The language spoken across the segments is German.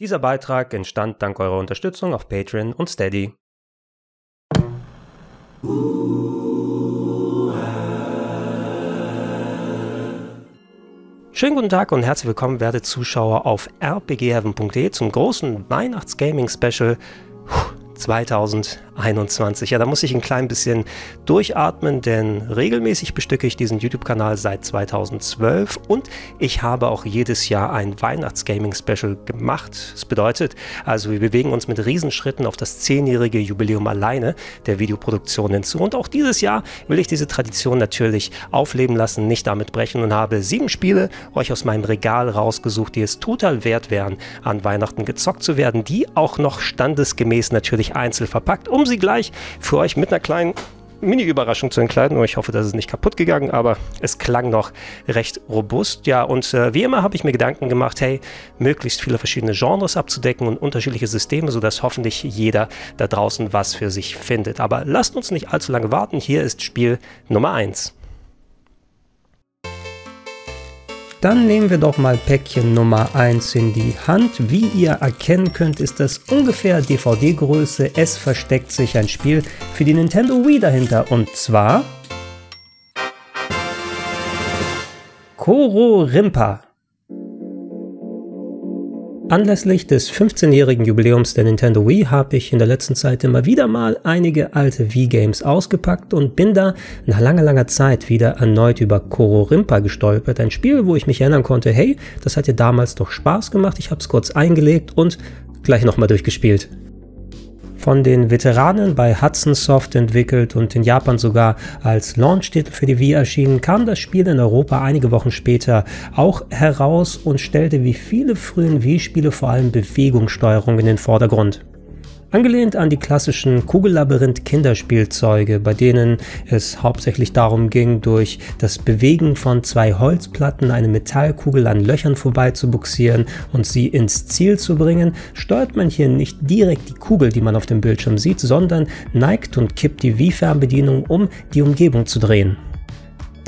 Dieser Beitrag entstand dank eurer Unterstützung auf Patreon und Steady. Schönen guten Tag und herzlich willkommen, werte Zuschauer auf rpgheaven.de zum großen Weihnachtsgaming-Special 2021. Ja, da muss ich ein klein bisschen durchatmen, denn regelmäßig bestücke ich diesen YouTube-Kanal seit 2012 und ich habe auch jedes Jahr ein Weihnachts-Gaming-Special gemacht. Das bedeutet, also wir bewegen uns mit Riesenschritten auf das zehnjährige Jubiläum alleine der Videoproduktion hinzu. Und auch dieses Jahr will ich diese Tradition natürlich aufleben lassen, nicht damit brechen und habe sieben Spiele euch aus meinem Regal rausgesucht, die es total wert wären, an Weihnachten gezockt zu werden, die auch noch standesgemäß natürlich einzeln verpackt, um sie gleich für euch mit einer kleinen Mini-Überraschung zu entkleiden. Ich hoffe, das ist nicht kaputt gegangen, aber es klang noch recht robust. Ja, und äh, wie immer habe ich mir Gedanken gemacht, hey, möglichst viele verschiedene Genres abzudecken und unterschiedliche Systeme, sodass hoffentlich jeder da draußen was für sich findet. Aber lasst uns nicht allzu lange warten. Hier ist Spiel Nummer 1. Dann nehmen wir doch mal Päckchen Nummer 1 in die Hand. Wie ihr erkennen könnt, ist das ungefähr DVD-Größe. Es versteckt sich ein Spiel für die Nintendo Wii dahinter. Und zwar Koro Rimpa. Anlässlich des 15-jährigen Jubiläums der Nintendo Wii habe ich in der letzten Zeit immer wieder mal einige alte Wii-Games ausgepackt und bin da nach langer, langer Zeit wieder erneut über Koro Rimpa gestolpert. Ein Spiel, wo ich mich erinnern konnte, hey, das hat ja damals doch Spaß gemacht. Ich habe es kurz eingelegt und gleich nochmal durchgespielt von den Veteranen bei Hudson Soft entwickelt und in Japan sogar als Launch-Titel für die Wii erschienen, kam das Spiel in Europa einige Wochen später auch heraus und stellte wie viele frühen Wii-Spiele vor allem Bewegungssteuerung in den Vordergrund. Angelehnt an die klassischen Kugellabyrinth-Kinderspielzeuge, bei denen es hauptsächlich darum ging, durch das Bewegen von zwei Holzplatten eine Metallkugel an Löchern vorbei zu buxieren und sie ins Ziel zu bringen, steuert man hier nicht direkt die Kugel, die man auf dem Bildschirm sieht, sondern neigt und kippt die Wii-Fernbedienung, um die Umgebung zu drehen.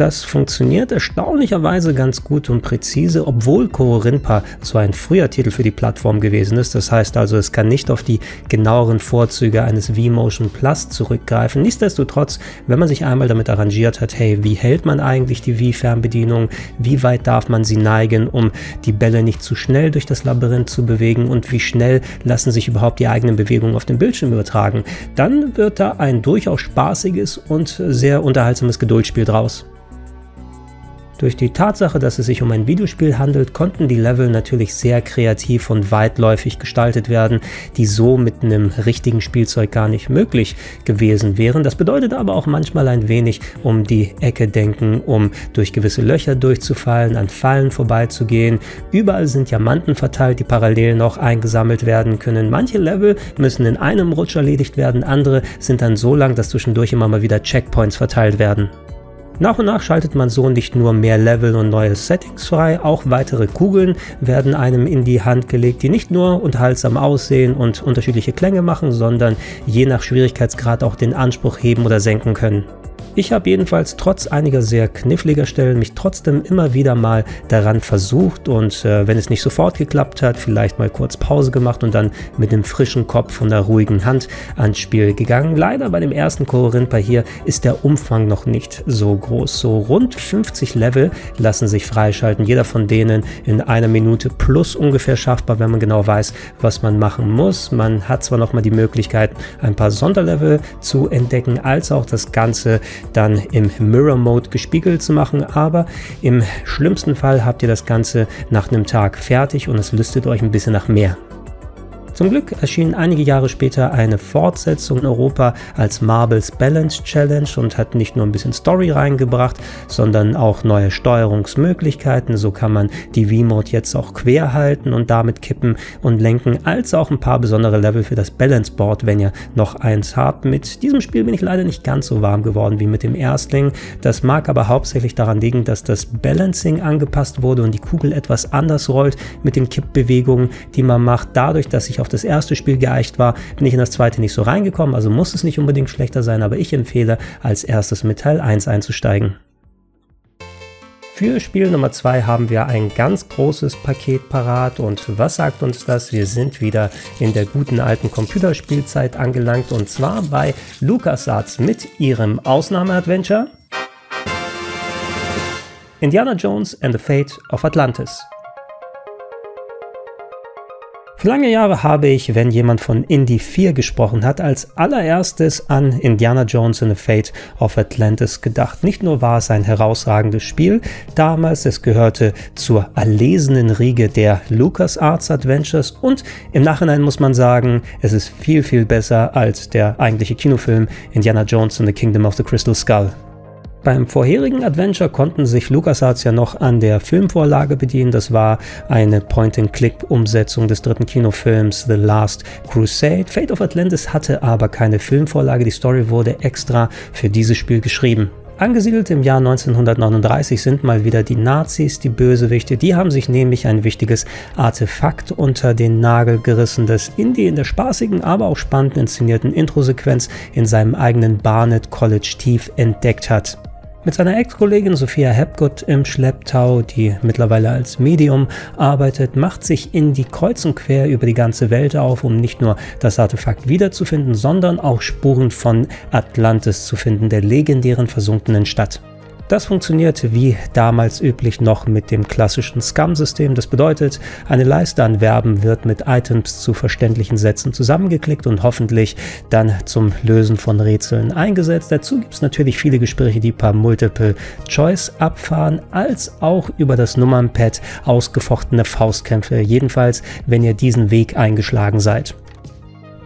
Das funktioniert erstaunlicherweise ganz gut und präzise, obwohl Korinpa so ein früher Titel für die Plattform gewesen ist. Das heißt also, es kann nicht auf die genaueren Vorzüge eines V-Motion Plus zurückgreifen. Nichtsdestotrotz, wenn man sich einmal damit arrangiert hat, hey, wie hält man eigentlich die Wii-Fernbedienung? Wie weit darf man sie neigen, um die Bälle nicht zu schnell durch das Labyrinth zu bewegen? Und wie schnell lassen sich überhaupt die eigenen Bewegungen auf dem Bildschirm übertragen? Dann wird da ein durchaus spaßiges und sehr unterhaltsames Geduldsspiel draus. Durch die Tatsache, dass es sich um ein Videospiel handelt, konnten die Level natürlich sehr kreativ und weitläufig gestaltet werden, die so mit einem richtigen Spielzeug gar nicht möglich gewesen wären. Das bedeutet aber auch manchmal ein wenig um die Ecke denken, um durch gewisse Löcher durchzufallen, an Fallen vorbeizugehen. Überall sind Diamanten verteilt, die parallel noch eingesammelt werden können. Manche Level müssen in einem Rutsch erledigt werden, andere sind dann so lang, dass zwischendurch immer mal wieder Checkpoints verteilt werden. Nach und nach schaltet man so nicht nur mehr Level und neue Settings frei, auch weitere Kugeln werden einem in die Hand gelegt, die nicht nur unterhaltsam aussehen und unterschiedliche Klänge machen, sondern je nach Schwierigkeitsgrad auch den Anspruch heben oder senken können. Ich habe jedenfalls trotz einiger sehr kniffliger Stellen mich trotzdem immer wieder mal daran versucht und äh, wenn es nicht sofort geklappt hat, vielleicht mal kurz Pause gemacht und dann mit dem frischen Kopf und einer ruhigen Hand ans Spiel gegangen. Leider bei dem ersten Korinpa hier ist der Umfang noch nicht so groß. So rund 50 Level lassen sich freischalten, jeder von denen in einer Minute plus ungefähr schaffbar, wenn man genau weiß, was man machen muss. Man hat zwar noch mal die Möglichkeit, ein paar Sonderlevel zu entdecken, als auch das Ganze dann im Mirror Mode gespiegelt zu machen, aber im schlimmsten Fall habt ihr das Ganze nach einem Tag fertig und es lüstet euch ein bisschen nach mehr. Zum Glück erschien einige Jahre später eine Fortsetzung in Europa als Marbles Balance Challenge und hat nicht nur ein bisschen Story reingebracht, sondern auch neue Steuerungsmöglichkeiten. So kann man die V-Mode jetzt auch quer halten und damit kippen und lenken, als auch ein paar besondere Level für das Balance Board, wenn ihr noch eins habt. Mit diesem Spiel bin ich leider nicht ganz so warm geworden wie mit dem Erstling. Das mag aber hauptsächlich daran liegen, dass das Balancing angepasst wurde und die Kugel etwas anders rollt mit den Kippbewegungen, die man macht. Dadurch, dass ich auf das erste Spiel geeicht war, bin ich in das zweite nicht so reingekommen, also muss es nicht unbedingt schlechter sein, aber ich empfehle als erstes mit Teil 1 einzusteigen. Für Spiel Nummer 2 haben wir ein ganz großes Paket parat und was sagt uns das? Wir sind wieder in der guten alten Computerspielzeit angelangt und zwar bei LucasArts mit ihrem Ausnahmeadventure Indiana Jones and the Fate of Atlantis. Für lange Jahre habe ich, wenn jemand von Indie 4 gesprochen hat, als allererstes an Indiana Jones and the Fate of Atlantis gedacht. Nicht nur war es ein herausragendes Spiel damals, es gehörte zur erlesenen Riege der LucasArts Adventures und im Nachhinein muss man sagen, es ist viel, viel besser als der eigentliche Kinofilm Indiana Jones and the Kingdom of the Crystal Skull. Beim vorherigen Adventure konnten sich LucasArts ja noch an der Filmvorlage bedienen. Das war eine Point-and-Click-Umsetzung des dritten Kinofilms The Last Crusade. Fate of Atlantis hatte aber keine Filmvorlage. Die Story wurde extra für dieses Spiel geschrieben. Angesiedelt im Jahr 1939 sind mal wieder die Nazis die Bösewichte. Die haben sich nämlich ein wichtiges Artefakt unter den Nagel gerissen, das Indy in der spaßigen, aber auch spannend inszenierten Introsequenz in seinem eigenen Barnet College tief entdeckt hat. Mit seiner Ex-Kollegin Sophia Hepgott im Schlepptau, die mittlerweile als Medium arbeitet, macht sich in die Kreuz und quer über die ganze Welt auf, um nicht nur das Artefakt wiederzufinden, sondern auch Spuren von Atlantis zu finden, der legendären versunkenen Stadt. Das funktioniert wie damals üblich noch mit dem klassischen Scum-System. Das bedeutet, eine Leiste an Verben wird mit Items zu verständlichen Sätzen zusammengeklickt und hoffentlich dann zum Lösen von Rätseln eingesetzt. Dazu gibt es natürlich viele Gespräche, die per Multiple Choice abfahren, als auch über das Nummernpad ausgefochtene Faustkämpfe. Jedenfalls, wenn ihr diesen Weg eingeschlagen seid.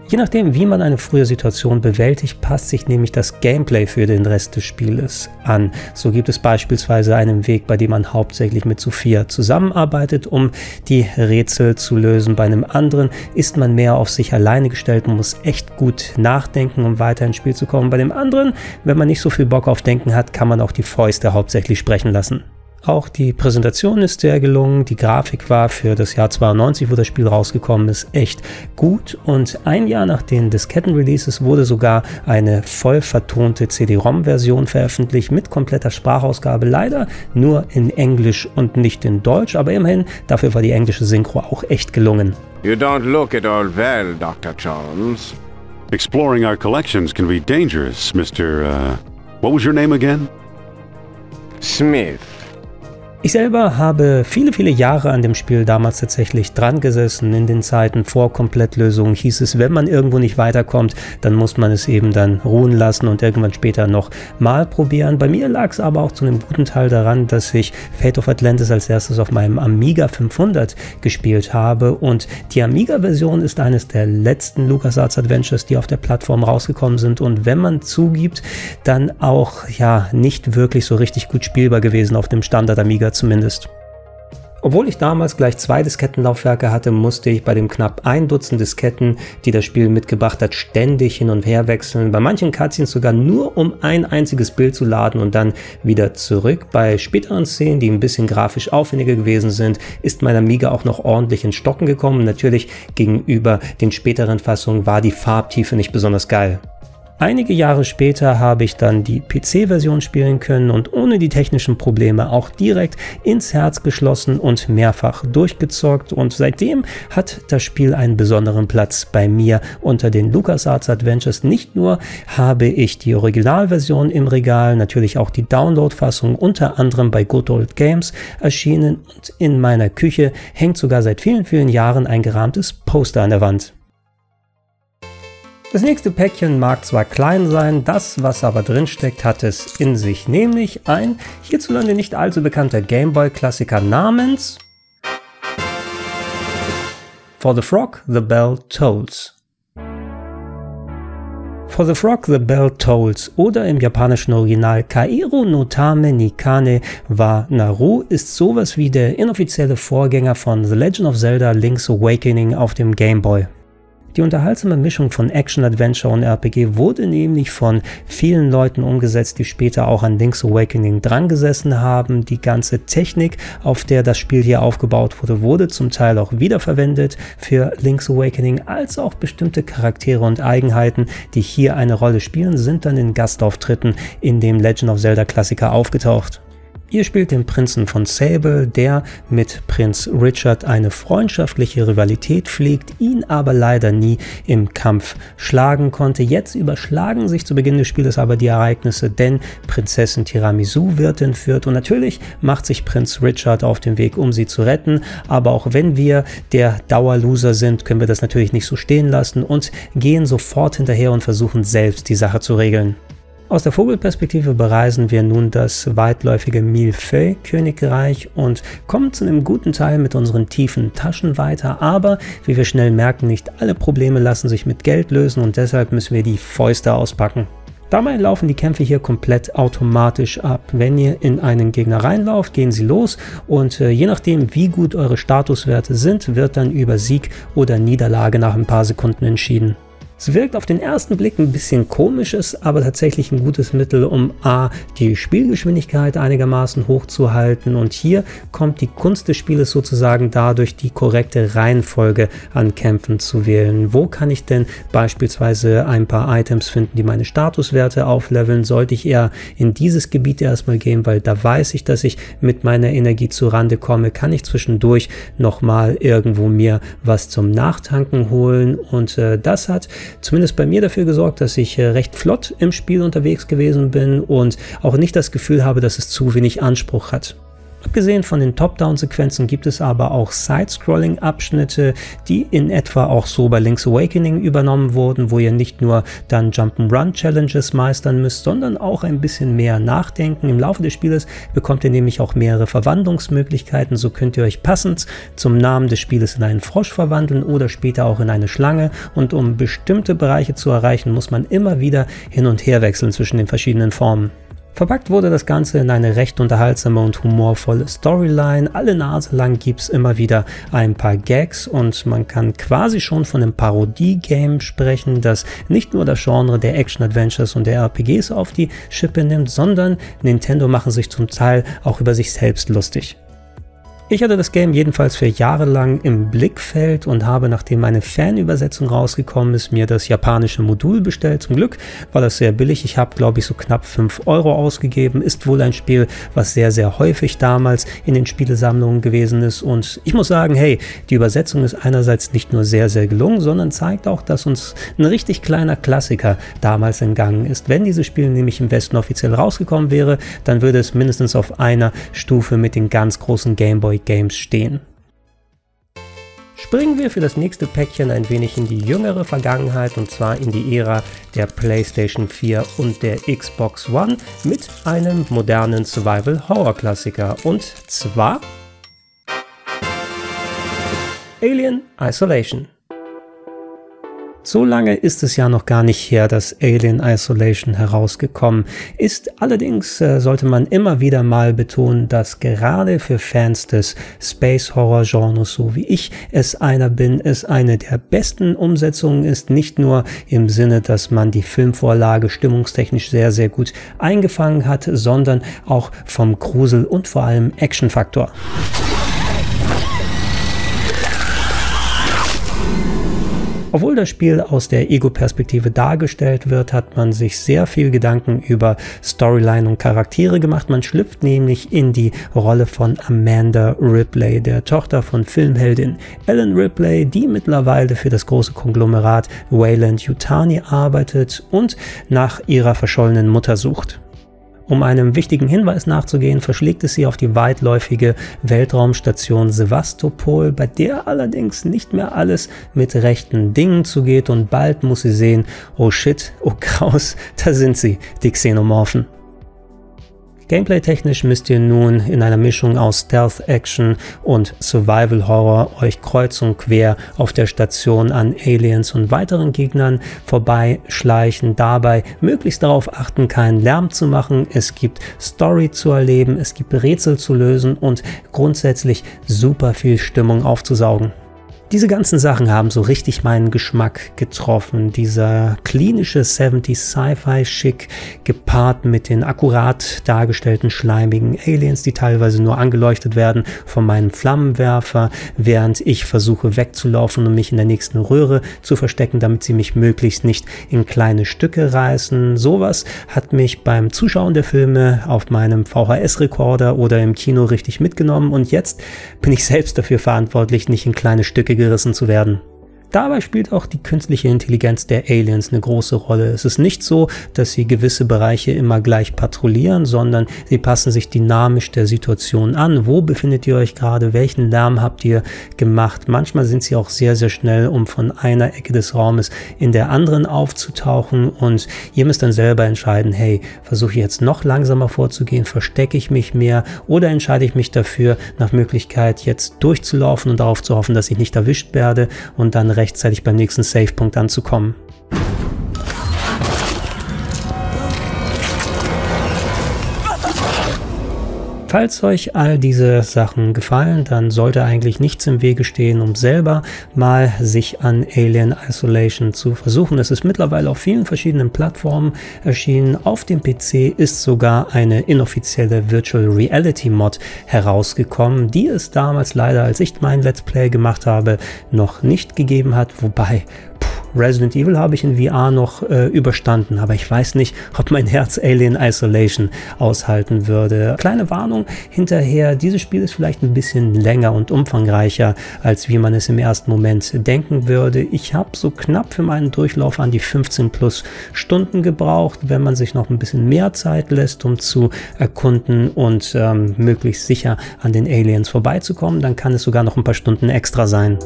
Je nachdem, wie man eine frühe Situation bewältigt, passt sich nämlich das Gameplay für den Rest des Spieles an. So gibt es beispielsweise einen Weg, bei dem man hauptsächlich mit Sophia zusammenarbeitet, um die Rätsel zu lösen. Bei einem anderen ist man mehr auf sich alleine gestellt und muss echt gut nachdenken, um weiter ins Spiel zu kommen. Bei dem anderen, wenn man nicht so viel Bock auf Denken hat, kann man auch die Fäuste hauptsächlich sprechen lassen. Auch die Präsentation ist sehr gelungen. Die Grafik war für das Jahr 92, wo das Spiel rausgekommen ist, echt gut. Und ein Jahr nach den Disketten-Releases wurde sogar eine voll vertonte CD-ROM-Version veröffentlicht mit kompletter Sprachausgabe. Leider nur in Englisch und nicht in Deutsch, aber immerhin, dafür war die englische Synchro auch echt gelungen. You don't look at all well, Dr. Jones. Exploring our collections can be dangerous, Mr. Uh, what was your name again? Smith. Ich selber habe viele, viele Jahre an dem Spiel damals tatsächlich dran gesessen. In den Zeiten vor Komplettlösung hieß es, wenn man irgendwo nicht weiterkommt, dann muss man es eben dann ruhen lassen und irgendwann später noch mal probieren. Bei mir lag es aber auch zu einem guten Teil daran, dass ich Fate of Atlantis als erstes auf meinem Amiga 500 gespielt habe und die Amiga-Version ist eines der letzten LucasArts Adventures, die auf der Plattform rausgekommen sind und wenn man zugibt, dann auch ja nicht wirklich so richtig gut spielbar gewesen auf dem Standard Amiga zumindest. Obwohl ich damals gleich zwei Diskettenlaufwerke hatte, musste ich bei dem knapp ein Dutzend Disketten, die das Spiel mitgebracht hat, ständig hin und her wechseln. Bei manchen Cutscenes sogar nur, um ein einziges Bild zu laden und dann wieder zurück. Bei späteren Szenen, die ein bisschen grafisch aufwendiger gewesen sind, ist mein Amiga auch noch ordentlich ins Stocken gekommen. Natürlich gegenüber den späteren Fassungen war die Farbtiefe nicht besonders geil. Einige Jahre später habe ich dann die PC-Version spielen können und ohne die technischen Probleme auch direkt ins Herz geschlossen und mehrfach durchgezockt und seitdem hat das Spiel einen besonderen Platz bei mir unter den LucasArts Adventures. Nicht nur habe ich die Originalversion im Regal, natürlich auch die Download-Fassung unter anderem bei Good Old Games erschienen und in meiner Küche hängt sogar seit vielen, vielen Jahren ein gerahmtes Poster an der Wand. Das nächste Päckchen mag zwar klein sein, das, was aber drinsteckt, hat es in sich, nämlich ein hierzulande nicht allzu bekannter Gameboy-Klassiker namens For the Frog, the Bell Tolls. For the Frog, the Bell Tolls oder im japanischen Original Kairo no Tame Nikane wa Naru ist sowas wie der inoffizielle Vorgänger von The Legend of Zelda Link's Awakening auf dem Game Boy. Die unterhaltsame Mischung von Action, Adventure und RPG wurde nämlich von vielen Leuten umgesetzt, die später auch an Link's Awakening drangesessen haben. Die ganze Technik, auf der das Spiel hier aufgebaut wurde, wurde zum Teil auch wiederverwendet für Link's Awakening, als auch bestimmte Charaktere und Eigenheiten, die hier eine Rolle spielen, sind dann in Gastauftritten in dem Legend of Zelda Klassiker aufgetaucht. Ihr spielt den Prinzen von Sable, der mit Prinz Richard eine freundschaftliche Rivalität pflegt, ihn aber leider nie im Kampf schlagen konnte. Jetzt überschlagen sich zu Beginn des Spieles aber die Ereignisse, denn Prinzessin Tiramisu wird entführt und natürlich macht sich Prinz Richard auf den Weg, um sie zu retten. Aber auch wenn wir der Dauerloser sind, können wir das natürlich nicht so stehen lassen und gehen sofort hinterher und versuchen selbst die Sache zu regeln. Aus der Vogelperspektive bereisen wir nun das weitläufige Millefeuille-Königreich und kommen zu einem guten Teil mit unseren tiefen Taschen weiter, aber wie wir schnell merken, nicht alle Probleme lassen sich mit Geld lösen und deshalb müssen wir die Fäuste auspacken. Dabei laufen die Kämpfe hier komplett automatisch ab. Wenn ihr in einen Gegner reinlauft, gehen sie los und äh, je nachdem, wie gut eure Statuswerte sind, wird dann über Sieg oder Niederlage nach ein paar Sekunden entschieden. Es wirkt auf den ersten Blick ein bisschen komisch, ist aber tatsächlich ein gutes Mittel, um A, die Spielgeschwindigkeit einigermaßen hochzuhalten und hier kommt die Kunst des Spieles sozusagen dadurch, die korrekte Reihenfolge an Kämpfen zu wählen. Wo kann ich denn beispielsweise ein paar Items finden, die meine Statuswerte aufleveln? Sollte ich eher in dieses Gebiet erstmal gehen, weil da weiß ich, dass ich mit meiner Energie zu Rande komme? Kann ich zwischendurch nochmal irgendwo mir was zum Nachtanken holen? Und äh, das hat zumindest bei mir dafür gesorgt, dass ich äh, recht flott im Spiel unterwegs gewesen bin und auch nicht das Gefühl habe, dass es zu wenig Anspruch hat. Abgesehen von den Top-Down-Sequenzen gibt es aber auch Side-Scrolling-Abschnitte, die in etwa auch so bei Link's Awakening übernommen wurden, wo ihr nicht nur dann Jump'n'Run-Challenges meistern müsst, sondern auch ein bisschen mehr nachdenken. Im Laufe des Spieles bekommt ihr nämlich auch mehrere Verwandlungsmöglichkeiten. So könnt ihr euch passend zum Namen des Spieles in einen Frosch verwandeln oder später auch in eine Schlange. Und um bestimmte Bereiche zu erreichen, muss man immer wieder hin und her wechseln zwischen den verschiedenen Formen. Verpackt wurde das Ganze in eine recht unterhaltsame und humorvolle Storyline. Alle Nase lang gibt es immer wieder ein paar Gags und man kann quasi schon von einem Parodie-Game sprechen, das nicht nur das Genre der Action-Adventures und der RPGs auf die Schippe nimmt, sondern Nintendo machen sich zum Teil auch über sich selbst lustig. Ich hatte das Game jedenfalls für Jahre lang im Blickfeld und habe, nachdem meine Fanübersetzung rausgekommen ist, mir das japanische Modul bestellt. Zum Glück war das sehr billig. Ich habe, glaube ich, so knapp 5 Euro ausgegeben. Ist wohl ein Spiel, was sehr, sehr häufig damals in den Spielesammlungen gewesen ist. Und ich muss sagen, hey, die Übersetzung ist einerseits nicht nur sehr, sehr gelungen, sondern zeigt auch, dass uns ein richtig kleiner Klassiker damals entgangen ist. Wenn dieses Spiel nämlich im Westen offiziell rausgekommen wäre, dann würde es mindestens auf einer Stufe mit den ganz großen Gameboy Games stehen. Springen wir für das nächste Päckchen ein wenig in die jüngere Vergangenheit und zwar in die Ära der PlayStation 4 und der Xbox One mit einem modernen Survival-Horror-Klassiker und zwar Alien Isolation. So lange ist es ja noch gar nicht her, dass Alien Isolation herausgekommen ist. Allerdings äh, sollte man immer wieder mal betonen, dass gerade für Fans des Space Horror Genres, so wie ich es einer bin, es eine der besten Umsetzungen ist. Nicht nur im Sinne, dass man die Filmvorlage stimmungstechnisch sehr, sehr gut eingefangen hat, sondern auch vom Grusel und vor allem Actionfaktor. Obwohl das Spiel aus der Ego-Perspektive dargestellt wird, hat man sich sehr viel Gedanken über Storyline und Charaktere gemacht. Man schlüpft nämlich in die Rolle von Amanda Ripley, der Tochter von Filmheldin Ellen Ripley, die mittlerweile für das große Konglomerat Wayland Yutani arbeitet und nach ihrer verschollenen Mutter sucht. Um einem wichtigen Hinweis nachzugehen, verschlägt es sie auf die weitläufige Weltraumstation Sevastopol, bei der allerdings nicht mehr alles mit rechten Dingen zugeht und bald muss sie sehen, oh shit, oh Kraus, da sind sie, die Xenomorphen. Gameplay-technisch müsst ihr nun in einer Mischung aus Stealth-Action und Survival-Horror euch kreuz und quer auf der Station an Aliens und weiteren Gegnern vorbeischleichen, dabei möglichst darauf achten, keinen Lärm zu machen. Es gibt Story zu erleben, es gibt Rätsel zu lösen und grundsätzlich super viel Stimmung aufzusaugen. Diese ganzen Sachen haben so richtig meinen Geschmack getroffen. Dieser klinische 70s Sci-Fi-Schick gepaart mit den akkurat dargestellten schleimigen Aliens, die teilweise nur angeleuchtet werden von meinem Flammenwerfer, während ich versuche wegzulaufen und mich in der nächsten Röhre zu verstecken, damit sie mich möglichst nicht in kleine Stücke reißen. Sowas hat mich beim Zuschauen der Filme auf meinem VHS-Rekorder oder im Kino richtig mitgenommen und jetzt bin ich selbst dafür verantwortlich, nicht in kleine Stücke gerissen zu werden. Dabei spielt auch die künstliche Intelligenz der Aliens eine große Rolle. Es ist nicht so, dass sie gewisse Bereiche immer gleich patrouillieren, sondern sie passen sich dynamisch der Situation an. Wo befindet ihr euch gerade? Welchen Lärm habt ihr gemacht? Manchmal sind sie auch sehr, sehr schnell, um von einer Ecke des Raumes in der anderen aufzutauchen und ihr müsst dann selber entscheiden, hey, versuche ich jetzt noch langsamer vorzugehen, verstecke ich mich mehr oder entscheide ich mich dafür, nach Möglichkeit jetzt durchzulaufen und darauf zu hoffen, dass ich nicht erwischt werde und dann rechtzeitig beim nächsten Savepunkt anzukommen. Falls euch all diese Sachen gefallen, dann sollte eigentlich nichts im Wege stehen, um selber mal sich an Alien Isolation zu versuchen. Es ist mittlerweile auf vielen verschiedenen Plattformen erschienen. Auf dem PC ist sogar eine inoffizielle Virtual Reality Mod herausgekommen, die es damals leider, als ich mein Let's Play gemacht habe, noch nicht gegeben hat. Wobei, Resident Evil habe ich in VR noch äh, überstanden, aber ich weiß nicht, ob mein Herz Alien Isolation aushalten würde. Kleine Warnung hinterher, dieses Spiel ist vielleicht ein bisschen länger und umfangreicher, als wie man es im ersten Moment denken würde. Ich habe so knapp für meinen Durchlauf an die 15 plus Stunden gebraucht, wenn man sich noch ein bisschen mehr Zeit lässt, um zu erkunden und ähm, möglichst sicher an den Aliens vorbeizukommen, dann kann es sogar noch ein paar Stunden extra sein.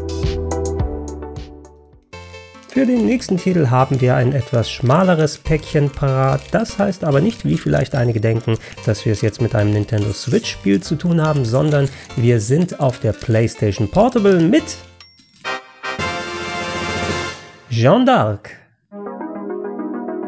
Für den nächsten Titel haben wir ein etwas schmaleres Päckchen parat. Das heißt aber nicht, wie vielleicht einige denken, dass wir es jetzt mit einem Nintendo Switch Spiel zu tun haben, sondern wir sind auf der PlayStation Portable mit Jeanne d'Arc.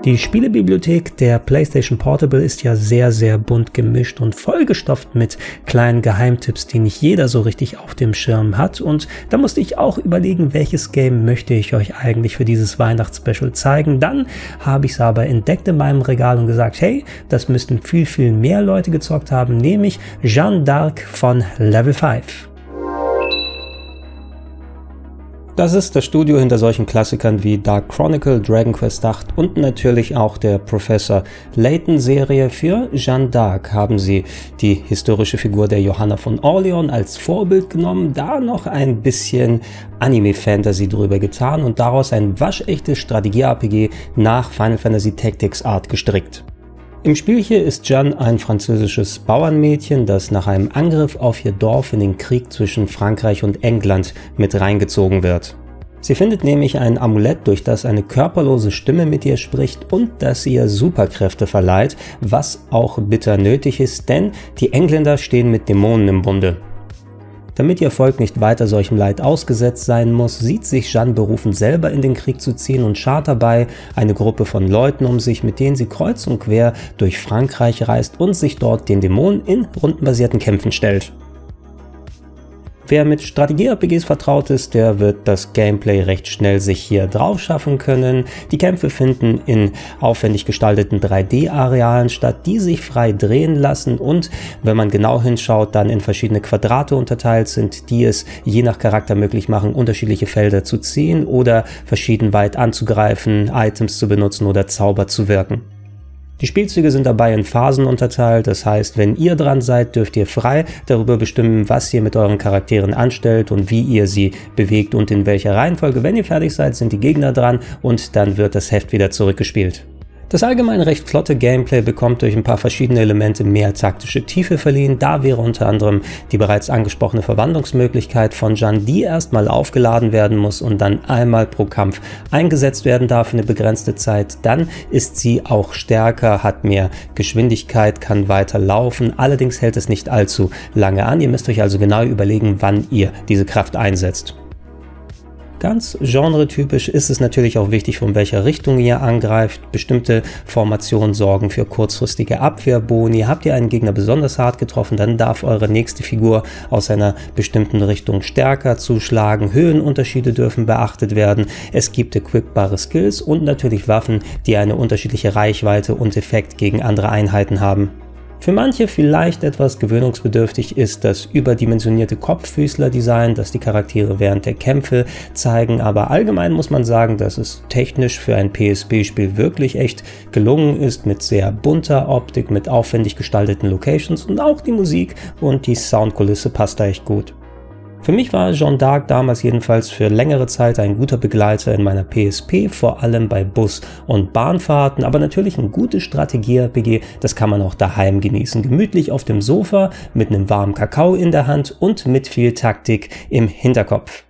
Die Spielebibliothek der PlayStation Portable ist ja sehr, sehr bunt gemischt und vollgestopft mit kleinen Geheimtipps, die nicht jeder so richtig auf dem Schirm hat. Und da musste ich auch überlegen, welches Game möchte ich euch eigentlich für dieses Weihnachtsspecial zeigen. Dann habe ich es aber entdeckt in meinem Regal und gesagt, hey, das müssten viel, viel mehr Leute gezockt haben, nämlich Jeanne d'Arc von Level 5. Das ist das Studio hinter solchen Klassikern wie Dark Chronicle, Dragon Quest VIII und natürlich auch der Professor Layton Serie. Für Jeanne d'Arc haben sie die historische Figur der Johanna von Orleans als Vorbild genommen, da noch ein bisschen Anime-Fantasy drüber getan und daraus ein waschechtes Strategie-RPG nach Final Fantasy Tactics Art gestrickt. Im Spiel hier ist Jeanne ein französisches Bauernmädchen, das nach einem Angriff auf ihr Dorf in den Krieg zwischen Frankreich und England mit reingezogen wird. Sie findet nämlich ein Amulett, durch das eine körperlose Stimme mit ihr spricht und das ihr Superkräfte verleiht, was auch bitter nötig ist, denn die Engländer stehen mit Dämonen im Bunde. Damit ihr Volk nicht weiter solchem Leid ausgesetzt sein muss, sieht sich Jeanne berufen, selber in den Krieg zu ziehen und schart dabei eine Gruppe von Leuten um sich, mit denen sie kreuz und quer durch Frankreich reist und sich dort den Dämonen in rundenbasierten Kämpfen stellt. Wer mit Strategie-RPGs vertraut ist, der wird das Gameplay recht schnell sich hier drauf schaffen können. Die Kämpfe finden in aufwendig gestalteten 3D-Arealen statt, die sich frei drehen lassen und, wenn man genau hinschaut, dann in verschiedene Quadrate unterteilt sind, die es je nach Charakter möglich machen, unterschiedliche Felder zu ziehen oder verschieden weit anzugreifen, Items zu benutzen oder Zauber zu wirken. Die Spielzüge sind dabei in Phasen unterteilt, das heißt, wenn ihr dran seid, dürft ihr frei darüber bestimmen, was ihr mit euren Charakteren anstellt und wie ihr sie bewegt und in welcher Reihenfolge. Wenn ihr fertig seid, sind die Gegner dran und dann wird das Heft wieder zurückgespielt. Das allgemein recht flotte Gameplay bekommt durch ein paar verschiedene Elemente mehr taktische Tiefe verliehen. Da wäre unter anderem die bereits angesprochene Verwandlungsmöglichkeit von Jan, die erstmal aufgeladen werden muss und dann einmal pro Kampf eingesetzt werden darf für eine begrenzte Zeit. Dann ist sie auch stärker, hat mehr Geschwindigkeit, kann weiter laufen. Allerdings hält es nicht allzu lange an. Ihr müsst euch also genau überlegen, wann ihr diese Kraft einsetzt. Ganz genretypisch ist es natürlich auch wichtig, von welcher Richtung ihr angreift. Bestimmte Formationen sorgen für kurzfristige Abwehrboni. Habt ihr einen Gegner besonders hart getroffen, dann darf eure nächste Figur aus einer bestimmten Richtung stärker zuschlagen. Höhenunterschiede dürfen beachtet werden. Es gibt equipbare Skills und natürlich Waffen, die eine unterschiedliche Reichweite und Effekt gegen andere Einheiten haben. Für manche vielleicht etwas gewöhnungsbedürftig ist das überdimensionierte Kopffüßler-Design, das die Charaktere während der Kämpfe zeigen, aber allgemein muss man sagen, dass es technisch für ein PSP-Spiel wirklich echt gelungen ist, mit sehr bunter Optik, mit aufwendig gestalteten Locations und auch die Musik und die Soundkulisse passt da echt gut. Für mich war Jean d'Arc damals jedenfalls für längere Zeit ein guter Begleiter in meiner PSP, vor allem bei Bus- und Bahnfahrten, aber natürlich ein gutes Strategie-RPG, das kann man auch daheim genießen. Gemütlich auf dem Sofa, mit einem warmen Kakao in der Hand und mit viel Taktik im Hinterkopf.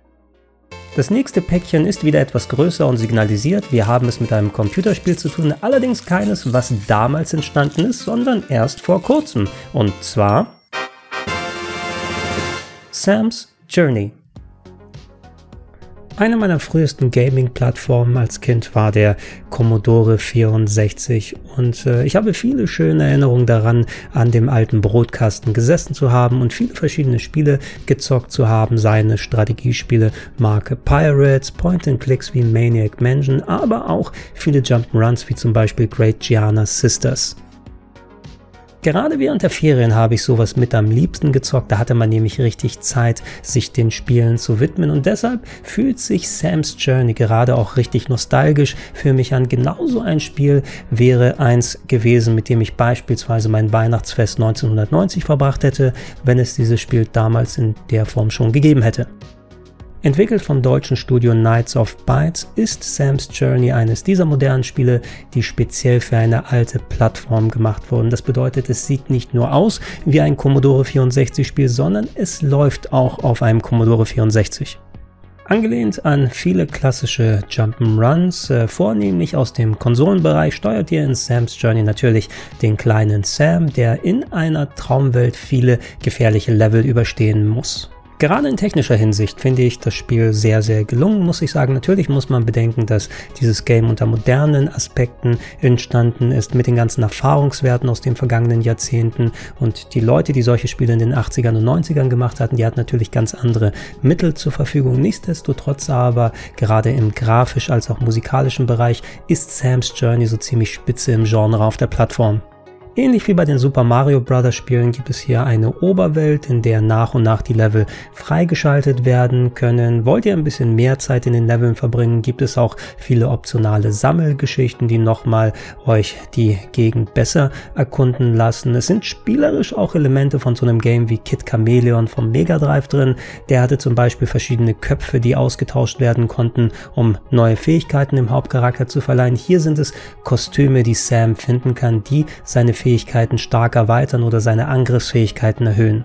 Das nächste Päckchen ist wieder etwas größer und signalisiert, wir haben es mit einem Computerspiel zu tun, allerdings keines, was damals entstanden ist, sondern erst vor kurzem. Und zwar Sam's Journey. Eine meiner frühesten Gaming-Plattformen als Kind war der Commodore 64 und äh, ich habe viele schöne Erinnerungen daran, an dem alten Brotkasten gesessen zu haben und viele verschiedene Spiele gezockt zu haben, seine Strategiespiele Marke Pirates, Point-and-Clicks wie Maniac Mansion, aber auch viele Jump'n'Runs wie zum Beispiel Great Gianna Sisters. Gerade während der Ferien habe ich sowas mit am liebsten gezockt. Da hatte man nämlich richtig Zeit, sich den Spielen zu widmen. Und deshalb fühlt sich Sam's Journey gerade auch richtig nostalgisch für mich an. Genauso ein Spiel wäre eins gewesen, mit dem ich beispielsweise mein Weihnachtsfest 1990 verbracht hätte, wenn es dieses Spiel damals in der Form schon gegeben hätte. Entwickelt vom deutschen Studio Knights of Bytes ist Sam's Journey eines dieser modernen Spiele, die speziell für eine alte Plattform gemacht wurden. Das bedeutet, es sieht nicht nur aus wie ein Commodore 64 Spiel, sondern es läuft auch auf einem Commodore 64. Angelehnt an viele klassische Jump'n'Runs, äh, vornehmlich aus dem Konsolenbereich, steuert ihr in Sam's Journey natürlich den kleinen Sam, der in einer Traumwelt viele gefährliche Level überstehen muss. Gerade in technischer Hinsicht finde ich das Spiel sehr, sehr gelungen, muss ich sagen. Natürlich muss man bedenken, dass dieses Game unter modernen Aspekten entstanden ist, mit den ganzen Erfahrungswerten aus den vergangenen Jahrzehnten. Und die Leute, die solche Spiele in den 80ern und 90ern gemacht hatten, die hatten natürlich ganz andere Mittel zur Verfügung. Nichtsdestotrotz aber, gerade im grafisch als auch musikalischen Bereich, ist Sam's Journey so ziemlich spitze im Genre auf der Plattform. Ähnlich wie bei den Super Mario Bros. Spielen gibt es hier eine Oberwelt, in der nach und nach die Level freigeschaltet werden können. Wollt ihr ein bisschen mehr Zeit in den Leveln verbringen, gibt es auch viele optionale Sammelgeschichten, die nochmal euch die Gegend besser erkunden lassen. Es sind spielerisch auch Elemente von so einem Game wie Kid Chameleon vom Mega Drive drin. Der hatte zum Beispiel verschiedene Köpfe, die ausgetauscht werden konnten, um neue Fähigkeiten im Hauptcharakter zu verleihen. Hier sind es Kostüme, die Sam finden kann, die seine Fähigkeiten stark erweitern oder seine Angriffsfähigkeiten erhöhen.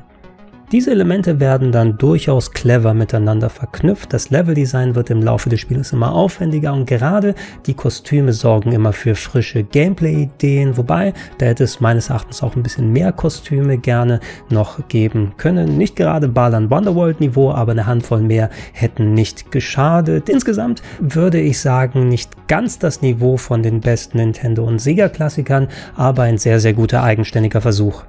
Diese Elemente werden dann durchaus clever miteinander verknüpft. Das Leveldesign wird im Laufe des Spiels immer aufwendiger und gerade die Kostüme sorgen immer für frische Gameplay-Ideen, wobei da hätte es meines Erachtens auch ein bisschen mehr Kostüme gerne noch geben können. Nicht gerade Balan Wonderworld Niveau, aber eine Handvoll mehr hätten nicht geschadet. Insgesamt würde ich sagen, nicht ganz das Niveau von den besten Nintendo und Sega Klassikern, aber ein sehr, sehr guter eigenständiger Versuch.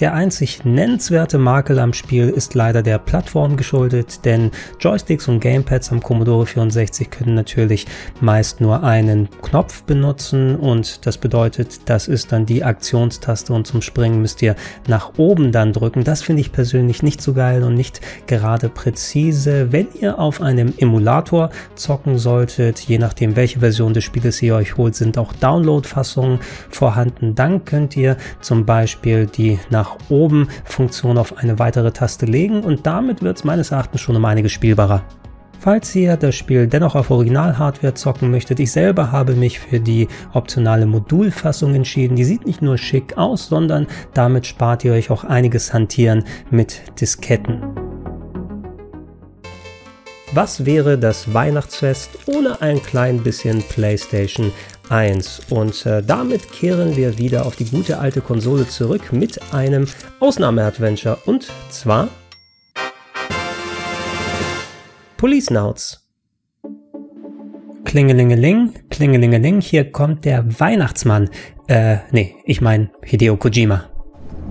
Der einzig nennenswerte Makel am Spiel ist leider der Plattform geschuldet, denn Joysticks und Gamepads am Commodore 64 können natürlich meist nur einen Knopf benutzen und das bedeutet, das ist dann die Aktionstaste und zum Springen müsst ihr nach oben dann drücken. Das finde ich persönlich nicht so geil und nicht gerade präzise. Wenn ihr auf einem Emulator zocken solltet, je nachdem welche Version des Spieles ihr euch holt, sind auch Download-Fassungen vorhanden. Dann könnt ihr zum Beispiel die nach nach oben Funktion auf eine weitere Taste legen und damit wird es meines Erachtens schon um einiges spielbarer. Falls ihr das Spiel dennoch auf Original-Hardware zocken möchtet, ich selber habe mich für die optionale Modulfassung entschieden. Die sieht nicht nur schick aus, sondern damit spart ihr euch auch einiges Hantieren mit Disketten. Was wäre das Weihnachtsfest ohne ein klein bisschen PlayStation 1. Und äh, damit kehren wir wieder auf die gute alte Konsole zurück mit einem Ausnahmeadventure. Und zwar Police Nauts. Klingelingeling, Klingelingeling, hier kommt der Weihnachtsmann. Äh, nee, ich meine Hideo Kojima.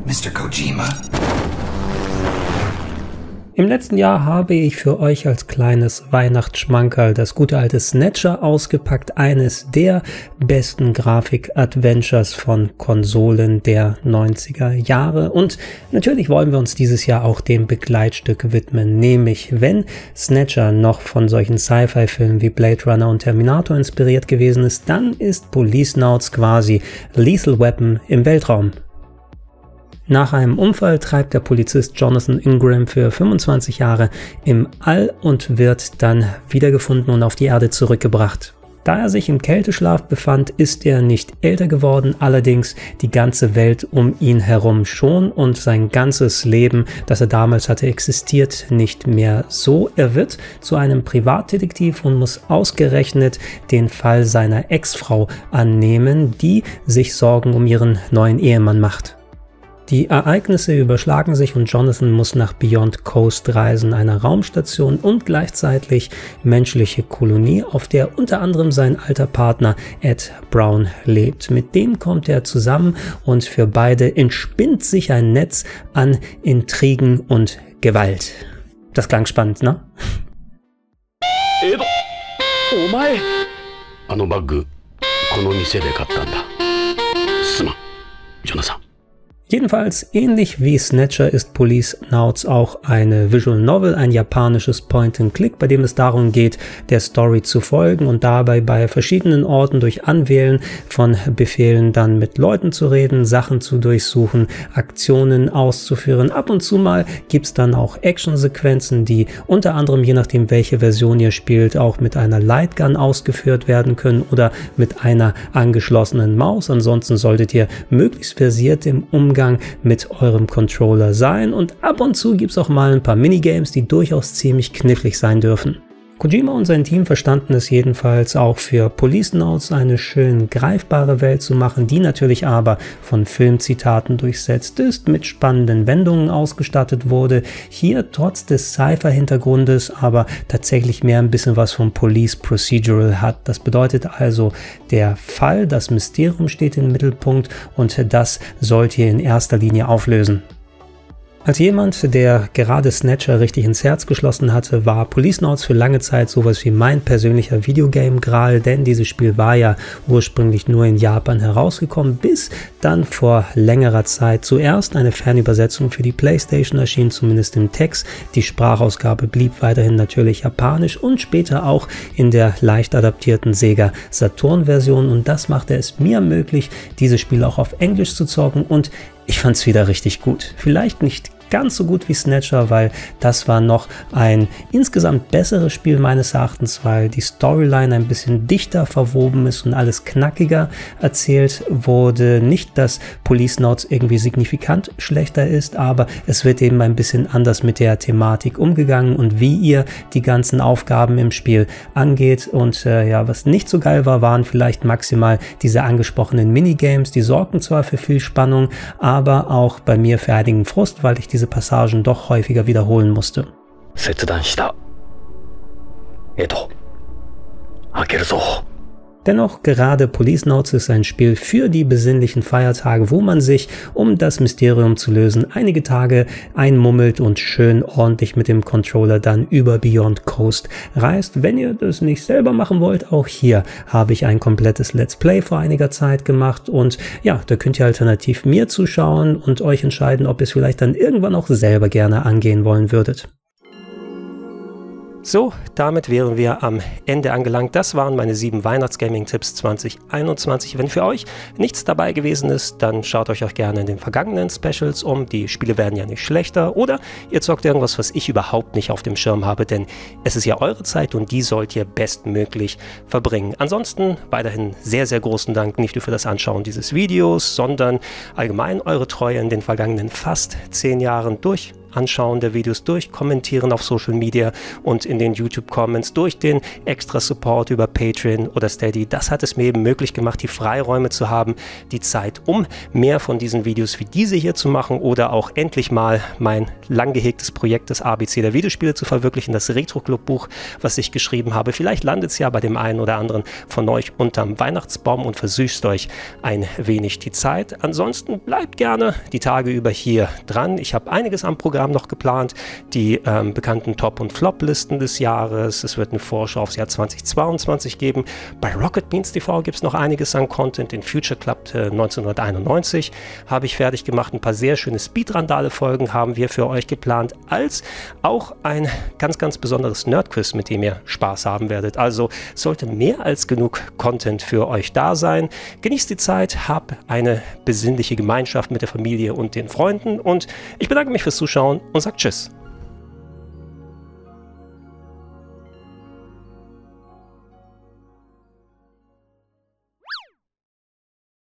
Mr. Kojima. Im letzten Jahr habe ich für euch als kleines Weihnachtsschmankerl das gute alte Snatcher ausgepackt, eines der besten Grafik-Adventures von Konsolen der 90er Jahre. Und natürlich wollen wir uns dieses Jahr auch dem Begleitstück widmen, nämlich wenn Snatcher noch von solchen Sci-Fi-Filmen wie Blade Runner und Terminator inspiriert gewesen ist, dann ist Police Nauts quasi Lethal Weapon im Weltraum. Nach einem Unfall treibt der Polizist Jonathan Ingram für 25 Jahre im All und wird dann wiedergefunden und auf die Erde zurückgebracht. Da er sich im Kälteschlaf befand, ist er nicht älter geworden, allerdings die ganze Welt um ihn herum schon und sein ganzes Leben, das er damals hatte, existiert nicht mehr so. Er wird zu einem Privatdetektiv und muss ausgerechnet den Fall seiner Ex-Frau annehmen, die sich Sorgen um ihren neuen Ehemann macht. Die Ereignisse überschlagen sich und Jonathan muss nach Beyond Coast reisen, einer Raumstation und gleichzeitig menschliche Kolonie, auf der unter anderem sein alter Partner Ed Brown lebt. Mit dem kommt er zusammen und für beide entspinnt sich ein Netz an Intrigen und Gewalt. Das klang spannend, ne? Edo, お前あのバッグこの店で買ったんだすまんジョナサン Jedenfalls ähnlich wie Snatcher ist Police Nauts auch eine Visual Novel, ein japanisches Point-and-Click, bei dem es darum geht, der Story zu folgen und dabei bei verschiedenen Orten durch Anwählen von Befehlen dann mit Leuten zu reden, Sachen zu durchsuchen, Aktionen auszuführen. Ab und zu mal gibt's dann auch Actionsequenzen, die unter anderem, je nachdem welche Version ihr spielt, auch mit einer Lightgun ausgeführt werden können oder mit einer angeschlossenen Maus. Ansonsten solltet ihr möglichst versiert im Umgang Umgang mit eurem Controller sein und ab und zu gibt es auch mal ein paar Minigames, die durchaus ziemlich knifflig sein dürfen. Kojima und sein Team verstanden es jedenfalls auch für Police Notes eine schön greifbare Welt zu machen, die natürlich aber von Filmzitaten durchsetzt ist, mit spannenden Wendungen ausgestattet wurde, hier trotz des Cypher-Hintergrundes aber tatsächlich mehr ein bisschen was vom Police Procedural hat. Das bedeutet also, der Fall, das Mysterium steht im Mittelpunkt und das sollt ihr in erster Linie auflösen. Als jemand, der gerade Snatcher richtig ins Herz geschlossen hatte, war Police Notes für lange Zeit sowas wie mein persönlicher Videogame-Gral, denn dieses Spiel war ja ursprünglich nur in Japan herausgekommen, bis dann vor längerer Zeit zuerst eine Fernübersetzung für die PlayStation erschien, zumindest im Text. Die Sprachausgabe blieb weiterhin natürlich japanisch und später auch in der leicht adaptierten Sega Saturn-Version und das machte es mir möglich, dieses Spiel auch auf Englisch zu zocken und ich fand es wieder richtig gut. Vielleicht nicht ganz so gut wie Snatcher, weil das war noch ein insgesamt besseres Spiel meines Erachtens, weil die Storyline ein bisschen dichter verwoben ist und alles knackiger erzählt wurde. Nicht, dass Police Notes irgendwie signifikant schlechter ist, aber es wird eben ein bisschen anders mit der Thematik umgegangen und wie ihr die ganzen Aufgaben im Spiel angeht. Und äh, ja, was nicht so geil war, waren vielleicht maximal diese angesprochenen Minigames. Die sorgten zwar für viel Spannung, aber auch bei mir für einigen Frust, weil ich diese diese Passagen doch häufiger wiederholen musste. Dennoch, gerade Police Notes ist ein Spiel für die besinnlichen Feiertage, wo man sich, um das Mysterium zu lösen, einige Tage einmummelt und schön ordentlich mit dem Controller dann über Beyond Coast reist. Wenn ihr das nicht selber machen wollt, auch hier habe ich ein komplettes Let's Play vor einiger Zeit gemacht und ja, da könnt ihr alternativ mir zuschauen und euch entscheiden, ob ihr es vielleicht dann irgendwann auch selber gerne angehen wollen würdet. So, damit wären wir am Ende angelangt. Das waren meine sieben Weihnachtsgaming-Tipps 2021. Wenn für euch nichts dabei gewesen ist, dann schaut euch auch gerne in den vergangenen Specials um. Die Spiele werden ja nicht schlechter. Oder ihr zockt irgendwas, was ich überhaupt nicht auf dem Schirm habe, denn es ist ja eure Zeit und die sollt ihr bestmöglich verbringen. Ansonsten weiterhin sehr, sehr großen Dank nicht nur für das Anschauen dieses Videos, sondern allgemein eure Treue in den vergangenen fast zehn Jahren durch Anschauen der Videos, durch Kommentieren auf Social Media und in den YouTube-Comments, durch den extra Support über Patreon oder Steady. Das hat es mir eben möglich gemacht, die Freiräume zu haben, die Zeit, um mehr von diesen Videos wie diese hier zu machen oder auch endlich mal mein lang gehegtes Projekt, das ABC der Videospiele zu verwirklichen, das Retro Club Buch, was ich geschrieben habe. Vielleicht landet es ja bei dem einen oder anderen von euch unterm Weihnachtsbaum und versüßt euch ein wenig die Zeit. Ansonsten bleibt gerne die Tage über hier dran. Ich habe einiges am Programm noch geplant. Die ähm, bekannten Top- und Flop-Listen des Jahres. Es wird eine Vorschau aufs Jahr 2022 geben. Bei Rocket Beans TV gibt es noch einiges an Content. Den Future Club äh, 1991 habe ich fertig gemacht. Ein paar sehr schöne Speedrandale-Folgen haben wir für euch geplant. Als auch ein ganz, ganz besonderes Nerdquiz, mit dem ihr Spaß haben werdet. Also sollte mehr als genug Content für euch da sein. Genießt die Zeit, habt eine besinnliche Gemeinschaft mit der Familie und den Freunden und ich bedanke mich fürs Zuschauen und sage Tschüss.